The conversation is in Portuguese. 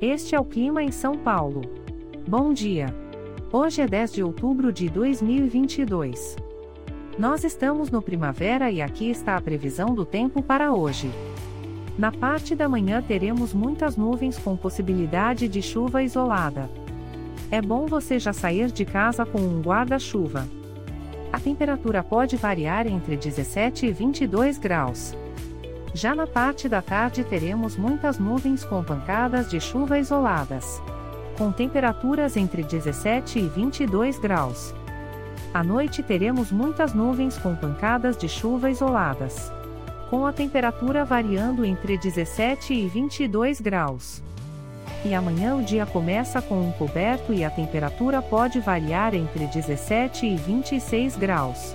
Este é o clima em São Paulo. Bom dia. Hoje é 10 de outubro de 2022. Nós estamos no primavera e aqui está a previsão do tempo para hoje. Na parte da manhã teremos muitas nuvens com possibilidade de chuva isolada. É bom você já sair de casa com um guarda-chuva. A temperatura pode variar entre 17 e 22 graus. Já na parte da tarde teremos muitas nuvens com pancadas de chuva isoladas. Com temperaturas entre 17 e 22 graus. À noite teremos muitas nuvens com pancadas de chuva isoladas. Com a temperatura variando entre 17 e 22 graus. E amanhã o dia começa com um coberto e a temperatura pode variar entre 17 e 26 graus.